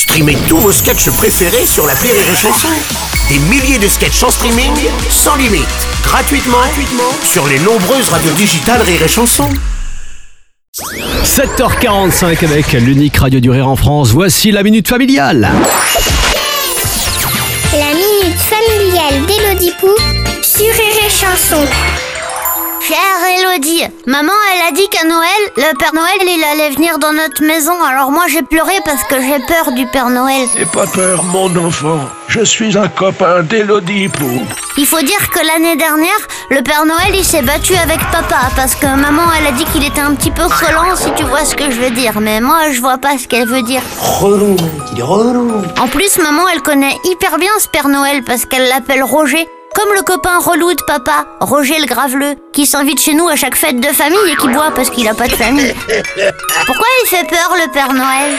Streamez tous vos sketchs préférés sur la Rire et Chanson. Des milliers de sketchs en streaming, sans limite, gratuitement, gratuitement sur les nombreuses radios digitales Rire et Chanson. 7h45 avec l'unique radio du rire en France. Voici la minute familiale. La minute familiale d'Élodie Pou sur Rire et Chanson. Chère Elodie, maman elle a dit qu'à Noël, le Père Noël il allait venir dans notre maison. Alors moi j'ai pleuré parce que j'ai peur du Père Noël. N'aie pas peur, mon enfant. Je suis un copain d'Élodie Pou. Il faut dire que l'année dernière, le Père Noël il s'est battu avec papa parce que maman elle a dit qu'il était un petit peu collant si tu vois ce que je veux dire. Mais moi je vois pas ce qu'elle veut dire. Relou, il est relou. En plus maman elle connaît hyper bien ce Père Noël parce qu'elle l'appelle Roger. Comme le copain relou de papa, Roger le Graveleux, qui s'invite chez nous à chaque fête de famille et qui boit parce qu'il a pas de famille. Pourquoi il fait peur le Père Noël?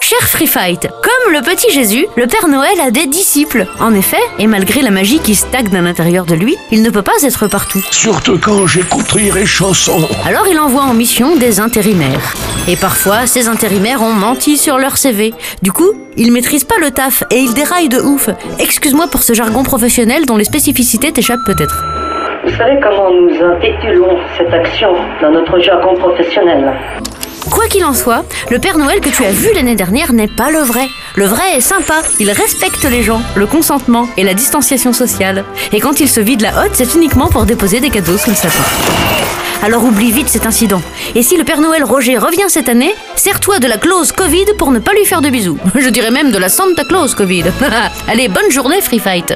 Cher Free Fight, comme le petit Jésus, le Père Noël a des disciples. En effet, et malgré la magie qui stagne à l'intérieur de lui, il ne peut pas être partout. Surtout quand j'écoute rire et chanson. Alors il envoie en mission des intérimaires. Et parfois, ces intérimaires ont menti sur leur CV. Du coup, ils maîtrisent pas le taf et ils déraillent de ouf. Excuse-moi pour ce jargon professionnel dont les spécificités t'échappent peut-être. Vous savez comment nous intitulons cette action dans notre jargon professionnel? Quoi qu'il en soit, le Père Noël que tu as vu l'année dernière n'est pas le vrai. Le vrai est sympa, il respecte les gens, le consentement et la distanciation sociale. Et quand il se vide la hotte, c'est uniquement pour déposer des cadeaux sous le sapin. Alors oublie vite cet incident. Et si le Père Noël Roger revient cette année, sers-toi de la clause Covid pour ne pas lui faire de bisous. Je dirais même de la Santa Claus Covid. Allez, bonne journée Free Fight.